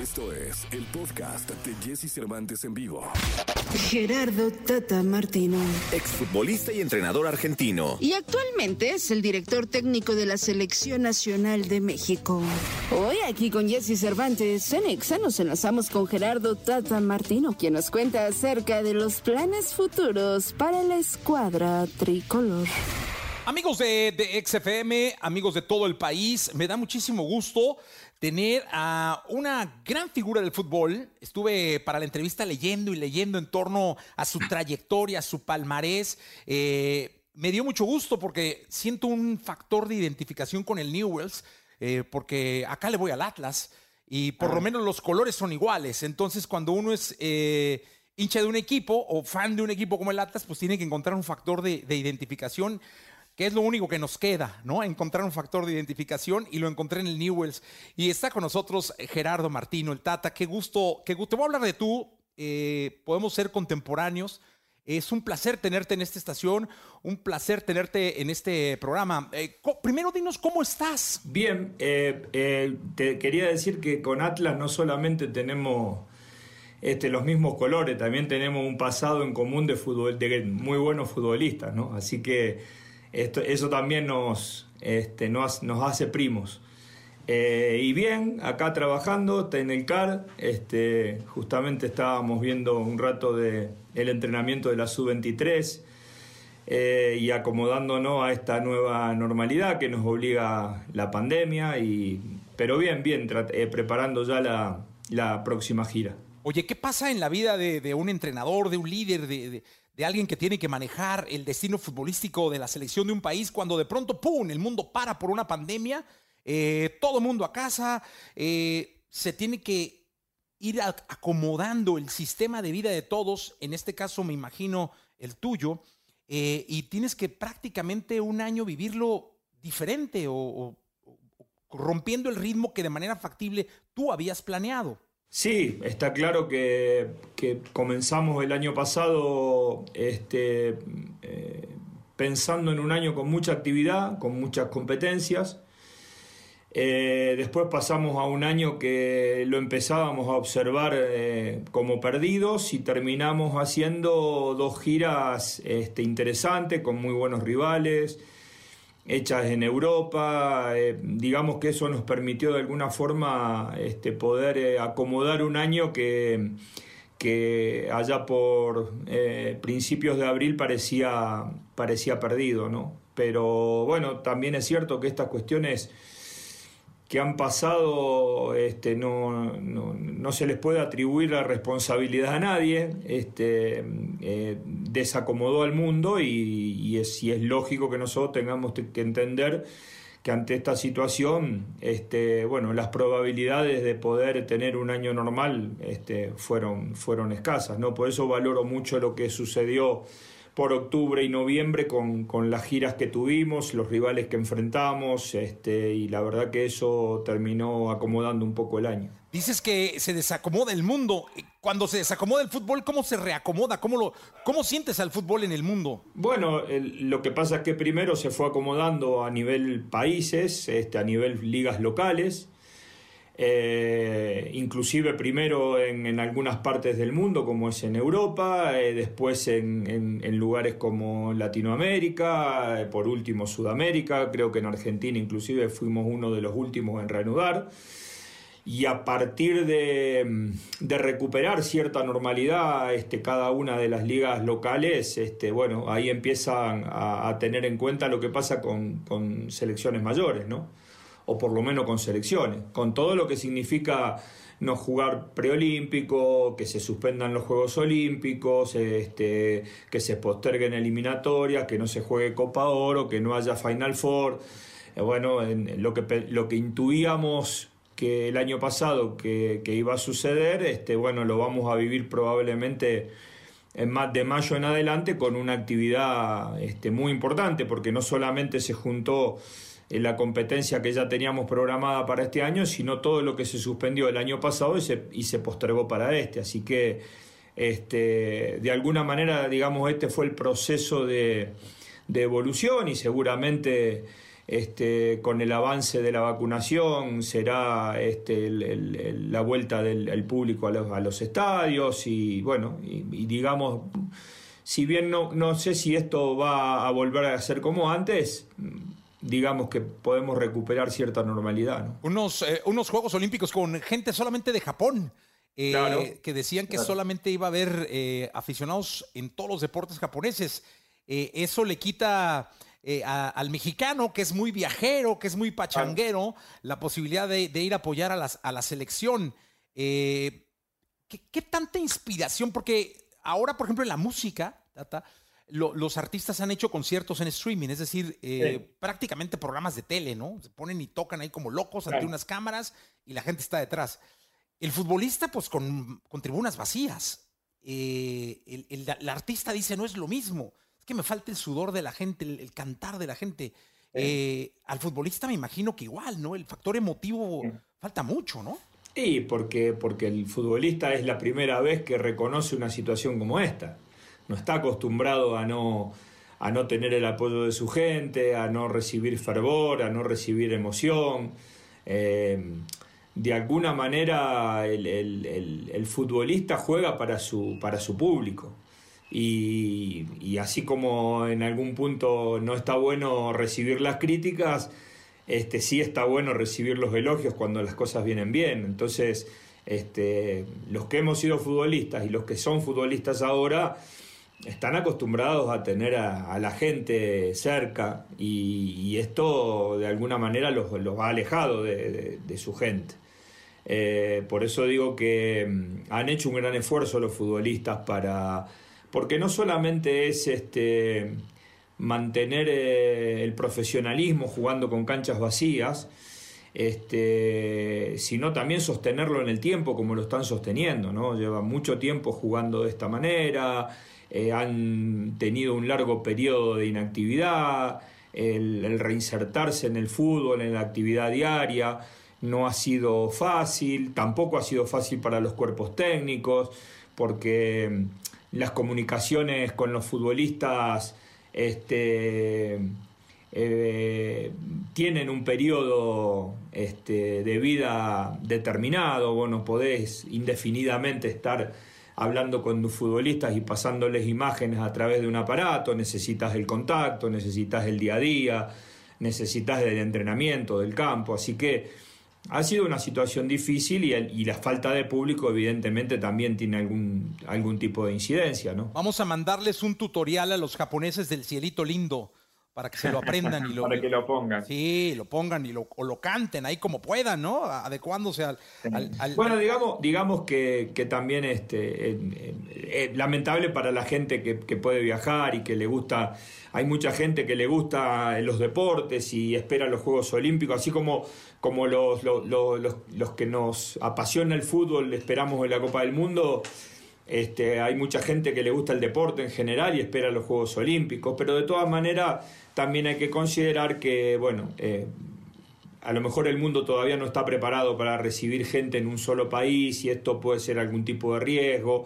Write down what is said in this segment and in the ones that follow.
Esto es el podcast de Jesse Cervantes en vivo. Gerardo Tata Martino. Exfutbolista y entrenador argentino. Y actualmente es el director técnico de la Selección Nacional de México. Hoy aquí con Jesse Cervantes en Exa nos enlazamos con Gerardo Tata Martino, quien nos cuenta acerca de los planes futuros para la escuadra tricolor. Amigos de, de XFM, amigos de todo el país, me da muchísimo gusto tener a una gran figura del fútbol. Estuve para la entrevista leyendo y leyendo en torno a su trayectoria, a su palmarés. Eh, me dio mucho gusto porque siento un factor de identificación con el Newells, eh, porque acá le voy al Atlas y por lo menos los colores son iguales. Entonces, cuando uno es eh, hincha de un equipo o fan de un equipo como el Atlas, pues tiene que encontrar un factor de, de identificación que es lo único que nos queda, ¿no? Encontrar un factor de identificación y lo encontré en el Newells. Y está con nosotros Gerardo Martino, el Tata. Qué gusto, qué gusto. Te voy a hablar de tú. Eh, podemos ser contemporáneos. Es un placer tenerte en esta estación, un placer tenerte en este programa. Eh, primero dinos cómo estás. Bien, eh, te quería decir que con Atlas no solamente tenemos este, los mismos colores, también tenemos un pasado en común de muy buenos futbolistas, ¿no? Así que eso también nos, este, nos, nos hace primos. Eh, y bien, acá trabajando en el CAR, este, justamente estábamos viendo un rato de el entrenamiento de la Sub-23 eh, y acomodándonos a esta nueva normalidad que nos obliga la pandemia, y, pero bien, bien, eh, preparando ya la, próxima gira. Oye, ¿qué pasa en la vida de, un entrenador, de un líder, de, de alguien que tiene que manejar el destino futbolístico de la selección de un país cuando de pronto, ¡pum!, el mundo para por una pandemia, eh, todo mundo a casa, eh, se tiene que ir acomodando el sistema de vida de todos, en este caso me imagino el tuyo, eh, y tienes que prácticamente un año vivirlo diferente o rompiendo el ritmo que de manera factible tú habías planeado. Sí, está claro que, comenzamos el año pasado este, eh, pensando en un año con mucha actividad, con muchas competencias. Eh, después pasamos a un año que lo empezábamos a observar eh, como perdidos y terminamos haciendo dos giras este, interesantes con muy buenos rivales hechas en Europa. Eh, digamos que eso nos permitió de alguna forma este, poder eh, acomodar un año que, que allá por eh, principios de abril parecía, parecía perdido, ¿no? Pero bueno, también es cierto que estas cuestiones que han pasado este, no, no, se les puede atribuir la responsabilidad a nadie, este, eh, desacomodó al mundo y, es, y es lógico que nosotros tengamos que entender que ante esta situación, este, bueno, las probabilidades de poder tener un año normal este, fueron, fueron escasas, ¿no? Por eso valoro mucho lo que sucedió por octubre y noviembre con, con, las giras que tuvimos, los rivales que enfrentamos, este, y la verdad que eso terminó acomodando un poco el año. Dices que se desacomoda el mundo. Cuando se desacomoda el fútbol, ¿cómo se reacomoda? ¿Cómo, lo, cómo sientes al fútbol en el mundo? Bueno, lo que pasa es que primero se fue acomodando a nivel países, este, a nivel ligas locales. Eh, inclusive primero en, algunas partes del mundo, como es en Europa, eh, después en, lugares como Latinoamérica, eh, por último Sudamérica, creo que en Argentina inclusive fuimos uno de los últimos en reanudar. Y a partir de, recuperar cierta normalidad, este, cada una de las ligas locales, este, bueno, ahí empiezan a, tener en cuenta lo que pasa con, con selecciones mayores, ¿no? O por lo menos con selecciones, con todo lo que significa no jugar preolímpico, que se suspendan los Juegos Olímpicos, este, que se posterguen eliminatorias, que no se juegue Copa Oro, que no haya Final Four. Eh, bueno, en lo, que, lo que intuíamos que el año pasado que, iba a suceder, este, bueno, lo vamos a vivir probablemente en más de mayo en adelante con una actividad este, muy importante, porque no solamente se juntó la competencia que ya teníamos programada para este año, sino todo lo que se suspendió el año pasado y se, y se postergó para este. Así que, este, de alguna manera, digamos, este fue el proceso de, evolución y seguramente este, con el avance de la vacunación será este, la vuelta del público a los, estadios y bueno, y, digamos, si bien no, no sé si esto va a volver a ser como antes, digamos que podemos recuperar cierta normalidad. Unos, eh, unos Juegos Olímpicos con gente solamente de Japón. Eh, que decían que solamente iba a haber eh, aficionados en todos los deportes japoneses. eso le quita al mexicano, que es muy viajero, que es muy pachanguero, la posibilidad de, ir a apoyar a, las, a la selección. ¿qué, ¿qué, tanta inspiración? Porque ahora, por ejemplo, en la música, Tata, los artistas han hecho conciertos en streaming, es decir, eh, prácticamente programas de tele, ¿no? Se ponen y tocan ahí como locos ante unas cámaras y la gente está detrás. El futbolista, pues con, tribunas vacías. Eh, el, artista dice, no es lo mismo. Es que me falta el sudor de la gente, el, cantar de la gente. Eh, al futbolista me imagino que igual, ¿no? El factor emotivo falta mucho, ¿no? Sí, porque, porque el futbolista es la primera vez que reconoce una situación como esta no está acostumbrado a no, a no tener el apoyo de su gente, a no recibir fervor, a no recibir emoción. Eh, de alguna manera el, futbolista juega para su, para su público. Y, así como en algún punto no está bueno recibir las críticas, este, sí está bueno recibir los elogios cuando las cosas vienen bien. Entonces, este, los que hemos sido futbolistas y los que son futbolistas ahora, están acostumbrados a tener a, la gente cerca y, esto de alguna manera los, los ha alejado de, su gente. Eh, por eso digo que mm, han hecho un gran esfuerzo los futbolistas para... porque no solamente es este, mantener eh, el profesionalismo jugando con canchas vacías, este, sino también sostenerlo en el tiempo como lo están sosteniendo, ¿no? Llevan mucho tiempo jugando de esta manera, eh, han tenido un largo periodo de inactividad, el, reinsertarse en el fútbol, en la actividad diaria, no ha sido fácil, tampoco ha sido fácil para los cuerpos técnicos, porque mm, las comunicaciones con los futbolistas este, eh, tienen un periodo este, de vida determinado, vos no podés indefinidamente estar hablando con futbolistas y pasándoles imágenes a través de un aparato, necesitas el contacto, necesitas el día a día, necesitas el entrenamiento del campo, así que ha sido una situación difícil y, la falta de público evidentemente también tiene algún, algún tipo de incidencia. ¿no? Vamos a mandarles un tutorial a los japoneses del cielito lindo para que se lo aprendan y lo para que lo pongan. Sí, lo pongan y lo, o lo canten ahí como puedan, ¿no? Adecuándose al, bueno, digamos, digamos que, también este eh, lamentable para la gente que, puede viajar y que le gusta, hay mucha gente que le gusta los deportes y espera los Juegos Olímpicos, así como, como los, los, los, los que nos apasiona el fútbol, esperamos en la Copa del Mundo. Este, hay mucha gente que le gusta el deporte en general y espera los Juegos Olímpicos, pero de todas maneras también hay que considerar que, bueno, eh, a lo mejor el mundo todavía no está preparado para recibir gente en un solo país y esto puede ser algún tipo de riesgo.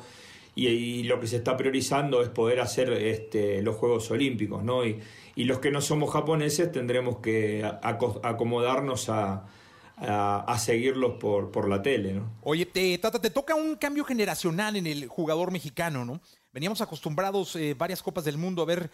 Y, lo que se está priorizando es poder hacer este, los Juegos Olímpicos, ¿no? Y, los que no somos japoneses tendremos que acomodarnos a, a, seguirlos por, por la tele, ¿no? Oye, te, Tata, te toca un cambio generacional en el jugador mexicano, ¿no? Veníamos acostumbrados eh, varias Copas del Mundo a ver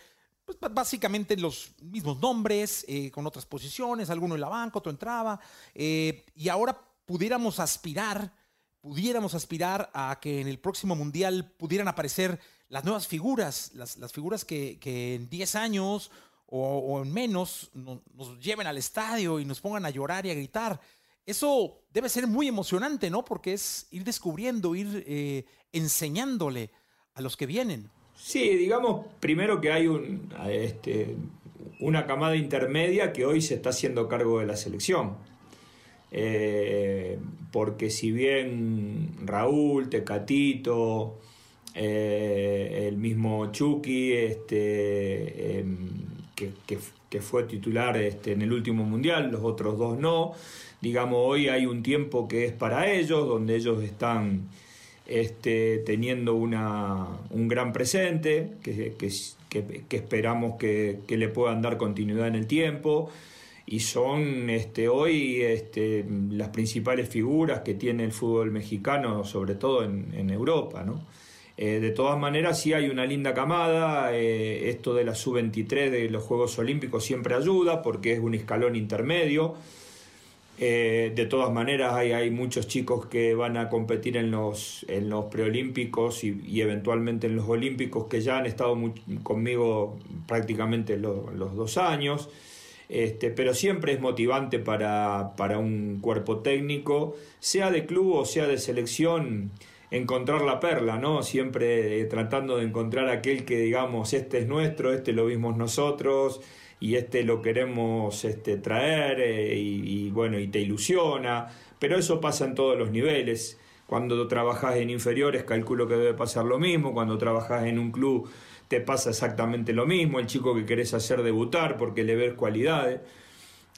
pues, básicamente los mismos nombres, eh, con otras posiciones, alguno en la banca, otro entraba, eh, y ahora pudiéramos aspirar, pudiéramos aspirar a que en el próximo Mundial pudieran aparecer las nuevas figuras, las, figuras que, que en 10 años o, en menos nos lleven al estadio y nos pongan a llorar y a gritar. Eso debe ser muy emocionante, ¿no? Porque es ir descubriendo, ir eh, enseñándole a los que vienen. Sí, digamos primero que hay un, este, una camada intermedia que hoy se está haciendo cargo de la selección. Eh, porque si bien Raúl, Tecatito, eh, el mismo Chucky, este, em, que, fue titular este, en el último mundial, los otros dos no. Digamos, hoy hay un tiempo que es para ellos, donde ellos están este, teniendo una, un gran presente, que, que, esperamos que, le puedan dar continuidad en el tiempo. y son este, hoy este, las principales figuras que tiene el fútbol mexicano, sobre todo en, Europa. Eh, de todas maneras, sí hay una linda camada, eh, esto de la sub-23 de los Juegos Olímpicos siempre ayuda porque es un escalón intermedio. Eh, de todas maneras, hay, muchos chicos que van a competir en los, en los preolímpicos y, eventualmente en los olímpicos que ya han estado conmigo prácticamente los dos años. Este, pero siempre es motivante para, para un cuerpo técnico, sea de club o sea de selección, encontrar la perla, ¿no? Siempre eh, tratando de encontrar aquel que digamos, este es nuestro, este lo vimos nosotros, y este lo queremos este, traer eh, y, bueno, y te ilusiona, pero eso pasa en todos los niveles. Cuando trabajas en inferiores, calculo que debe pasar lo mismo. Cuando trabajas en un club, te pasa exactamente lo mismo. El chico que querés hacer debutar porque le ves cualidades.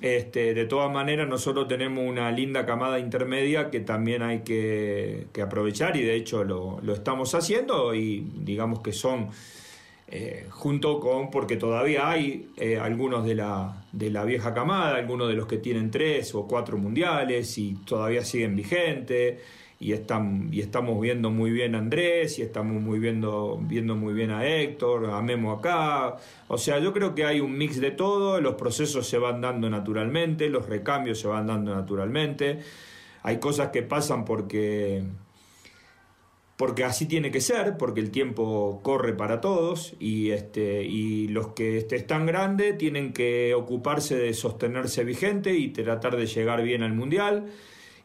Este, de todas maneras, nosotros tenemos una linda camada intermedia que también hay que, aprovechar y de hecho lo, lo estamos haciendo y digamos que son eh, junto con, porque todavía hay eh, algunos de la, de la vieja camada, algunos de los que tienen tres o cuatro mundiales y todavía siguen vigentes, y, están, y estamos viendo muy bien a Andrés, y estamos muy viendo, viendo muy bien a Héctor, a Memo acá, o sea, yo creo que hay un mix de todo, los procesos se van dando naturalmente, los recambios se van dando naturalmente, hay cosas que pasan porque porque así tiene que ser, porque el tiempo corre para todos y, este, y los que están grandes tienen que ocuparse de sostenerse vigente y tratar de llegar bien al Mundial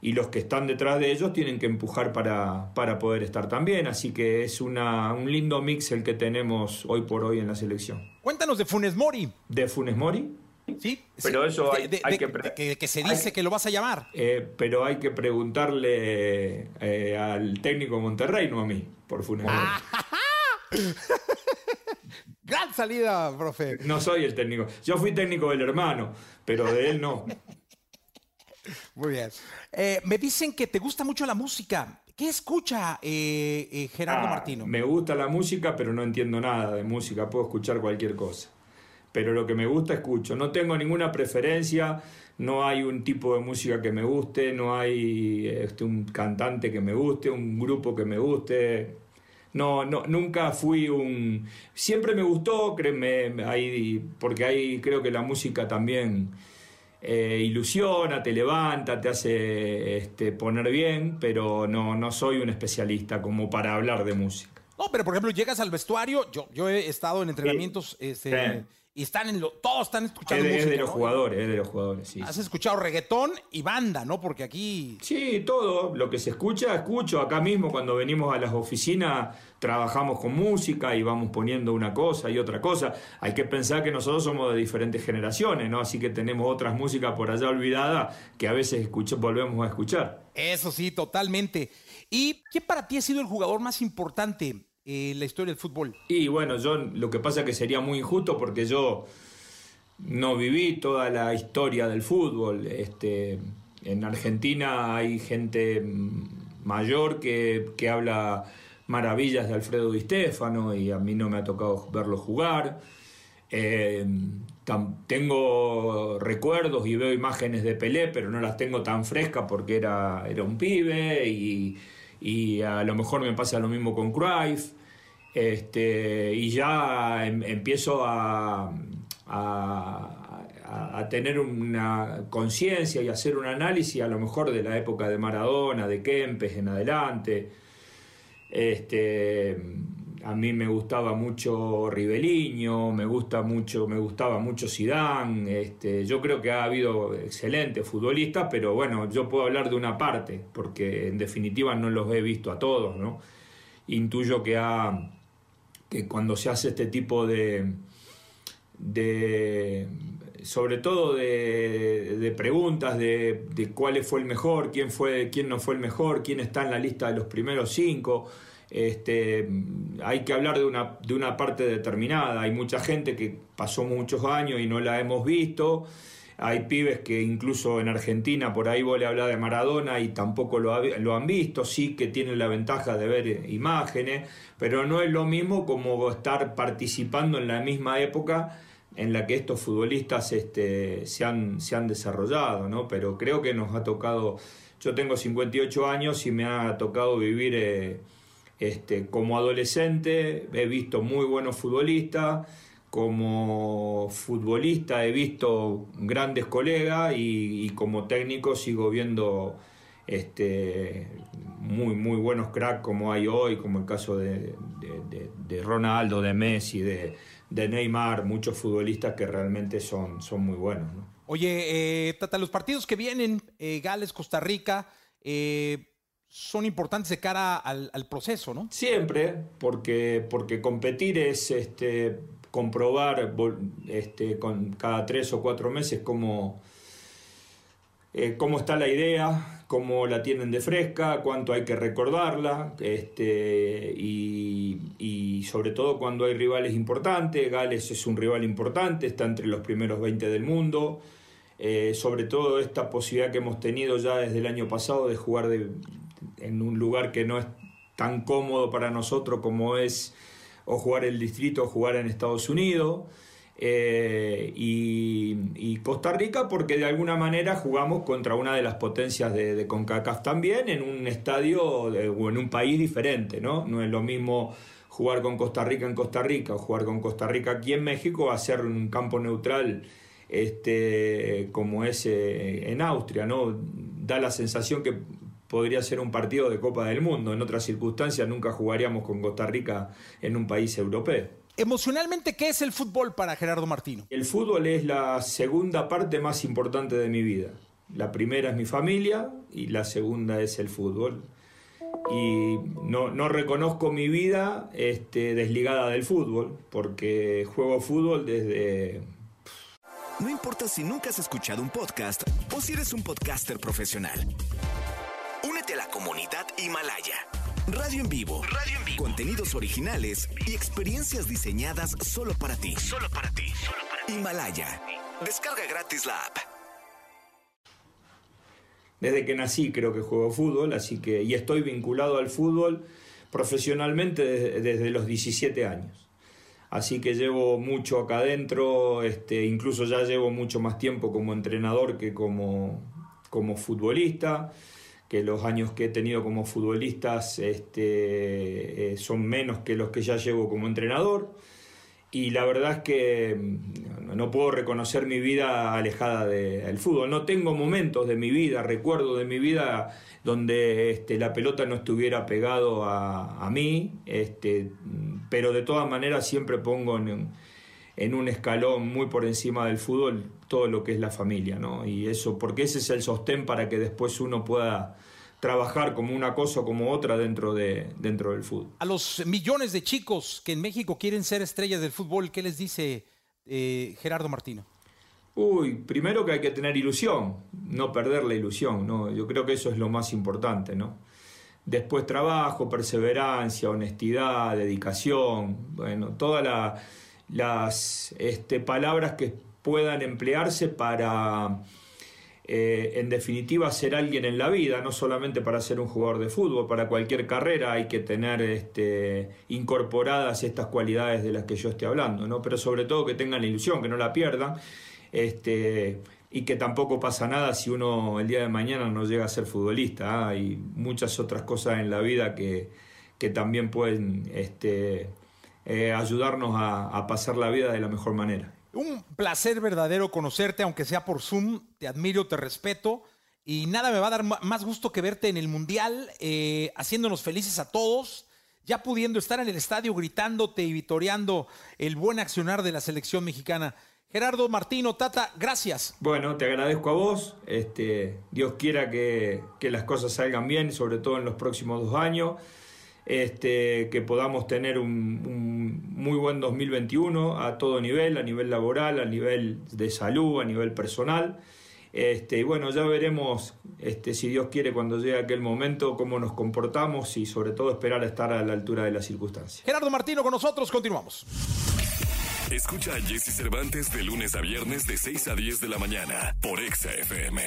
y los que están detrás de ellos tienen que empujar para, para poder estar también, así que es una, un lindo mix el que tenemos hoy por hoy en la selección. Cuéntanos de Funes Mori. ¿De Funes Mori? Sí, pero eso hay, que, se dice que lo vas a llamar. Eh, pero hay que preguntarle eh, al técnico de Monterrey, no a mí, por Funes Gran salida, profe. No soy el técnico. Yo fui técnico del hermano, pero de él no. Muy bien. Eh, me dicen que te gusta mucho la música. ¿Qué escucha Gerardo ah, Martino? Me gusta la música, pero no entiendo nada de música. Puedo escuchar cualquier cosa pero lo que me gusta escucho. No tengo ninguna preferencia, no hay un tipo de música que me guste, no hay este, un cantante que me guste, un grupo que me guste. No, no, nunca fui un... Siempre me gustó, créeme, porque ahí creo que la música también eh, ilusiona, te levanta, te hace este, poner bien, pero no, no soy un especialista como para hablar de música. No, pero por ejemplo, llegas al vestuario, yo, yo he estado en entrenamientos este, y están en lo, todos están escuchando es de, música, de los jugadores, es de los jugadores, sí. Has escuchado reggaetón y banda, ¿no? Porque aquí... Sí, todo, lo que se escucha, escucho. Acá mismo cuando venimos a las oficinas trabajamos con música y vamos poniendo una cosa y otra cosa. Hay que pensar que nosotros somos de diferentes generaciones, ¿no? Así que tenemos otras músicas por allá olvidadas que a veces escucho, volvemos a escuchar. Eso sí, totalmente. ¿Y qué para ti ha sido el jugador más importante eh, la historia del fútbol? Y bueno, yo lo que pasa es que sería muy injusto porque yo no viví toda la historia del fútbol. Este, en Argentina hay gente mayor que, habla maravillas de Alfredo Di Stefano y a mí no me ha tocado verlo jugar. Eh, tengo recuerdos y veo imágenes de Pelé, pero no las tengo tan frescas porque era, era un pibe y y a lo mejor me pasa lo mismo con Cruyff. Este, y ya em, empiezo a, a, tener una conciencia y hacer un análisis a lo mejor de la época de Maradona, de Kempes en adelante. Este, a mí me gustaba mucho Ribeliño, me gusta mucho, me gustaba mucho Zidane, este, yo creo que ha habido excelentes futbolistas, pero bueno, yo puedo hablar de una parte, porque en definitiva no los he visto a todos, ¿no? Intuyo que ha que cuando se hace este tipo de, de sobre todo de, preguntas de, de, cuál fue el mejor, quién fue, quién no fue el mejor, quién está en la lista de los primeros cinco este, hay que hablar de una, de una parte determinada. Hay mucha gente que pasó muchos años y no la hemos visto. Hay pibes que incluso en Argentina, por ahí vos le de Maradona y tampoco lo, lo, han visto, sí que tienen la ventaja de ver imágenes, pero no es lo mismo como estar participando en la misma época en la que estos futbolistas este, se, han, se han desarrollado, ¿no? Pero creo que nos ha tocado, yo tengo 58 años y me ha tocado vivir eh, este, como adolescente, he visto muy buenos futbolistas, como futbolista he visto grandes colegas y, como técnico sigo viendo este, muy, muy buenos cracks como hay hoy, como el caso de, de Ronaldo, de Messi, de de Neymar, muchos futbolistas que realmente son, son muy buenos. Oye, eh, Tata, los partidos que vienen, eh, Gales, Costa Rica, eh, son importantes de cara al, proceso, ¿no? Siempre, porque, porque competir es este, comprobar este, con cada tres o cuatro meses cómo, cómo está la idea, cómo la tienen de fresca, cuánto hay que recordarla, este, y, sobre todo cuando hay rivales importantes. Gales es un rival importante, está entre los primeros 20 del mundo. Eh, sobre todo esta posibilidad que hemos tenido ya desde el año pasado de jugar en un lugar que no es tan cómodo para nosotros como es o jugar el distrito o jugar en Estados Unidos. Eh, y, Costa Rica porque de alguna manera jugamos contra una de las potencias de, CONCACAF también en un estadio o en un país diferente, ¿no? No es lo mismo jugar con Costa Rica en Costa Rica o jugar con Costa Rica aquí en México a ser un campo neutral este, como es eh, en Austria, ¿no? Da la sensación que podría ser un partido de Copa del Mundo. En otras circunstancias nunca jugaríamos con Costa Rica en un país europeo. Emocionalmente, ¿qué es el fútbol para Gerardo Martino? El fútbol es la segunda parte más importante de mi vida. La primera es mi familia y la segunda es el fútbol. Y no, reconozco mi vida este, desligada del fútbol, porque juego fútbol desde... No importa si nunca has escuchado un podcast o si eres un podcaster profesional. Únete a la comunidad Himalaya. Radio en vivo. Contenidos originales y experiencias diseñadas solo para ti. Himalaya. Descarga gratis la app. Desde que nací creo que juego fútbol, así que y estoy vinculado al fútbol profesionalmente desde, desde los 17 años. Así que llevo mucho acá adentro, este, incluso ya llevo mucho más tiempo como entrenador que como, como futbolista que los años que he tenido como futbolistas este, eh, son menos que los que ya llevo como entrenador. Y la verdad es que mm, no puedo reconocer mi vida alejada del fútbol. No tengo momentos de mi vida, recuerdo de mi vida donde este, la pelota no estuviera pegado a, mí, este, pero de todas maneras siempre pongo en, en un escalón muy por encima del fútbol todo lo que es la familia, ¿no? Y eso, porque ese es el sostén para que después uno pueda trabajar como una cosa o como otra dentro, de, dentro del fútbol. A los millones de chicos que en México quieren ser estrellas del fútbol, ¿qué les dice eh, Gerardo Martino? Uy, primero que hay que tener ilusión, no perder la ilusión, ¿no? Yo creo que eso es lo más importante, ¿no? Después trabajo, perseverancia, honestidad, dedicación, bueno, todas las este, palabras que puedan emplearse para eh, en definitiva ser alguien en la vida, no solamente para ser un jugador de fútbol, para cualquier carrera hay que tener este, incorporadas estas cualidades de las que yo estoy hablando, ¿no? pero sobre todo que tengan la ilusión, que no la pierdan. Este, y que tampoco pasa nada si uno el día de mañana no llega a ser futbolista. ¿ah? Hay muchas otras cosas en la vida que, que también pueden este, eh, ayudarnos a pasar la vida de la mejor manera. Un placer verdadero conocerte, aunque sea por Zoom. Te admiro, te respeto. Y nada me va a dar más gusto que verte en el Mundial, eh, haciéndonos felices a todos, ya pudiendo estar en el estadio gritándote y vitoreando el buen accionar de la selección mexicana. Gerardo Martino, Tata, gracias. Bueno, te agradezco a vos. Este, Dios quiera que, que las cosas salgan bien, sobre todo en los próximos dos años este, que podamos tener un, muy buen 2021 a todo nivel, a nivel laboral, a nivel de salud, a nivel personal. Este, y bueno, ya veremos, este, si Dios quiere, cuando llegue aquel momento, cómo nos comportamos y sobre todo esperar a estar a la altura de las circunstancias. Gerardo Martino con nosotros, continuamos. Escucha a Jesse Cervantes de lunes a viernes de 6 a 10 de la mañana por Exa FM.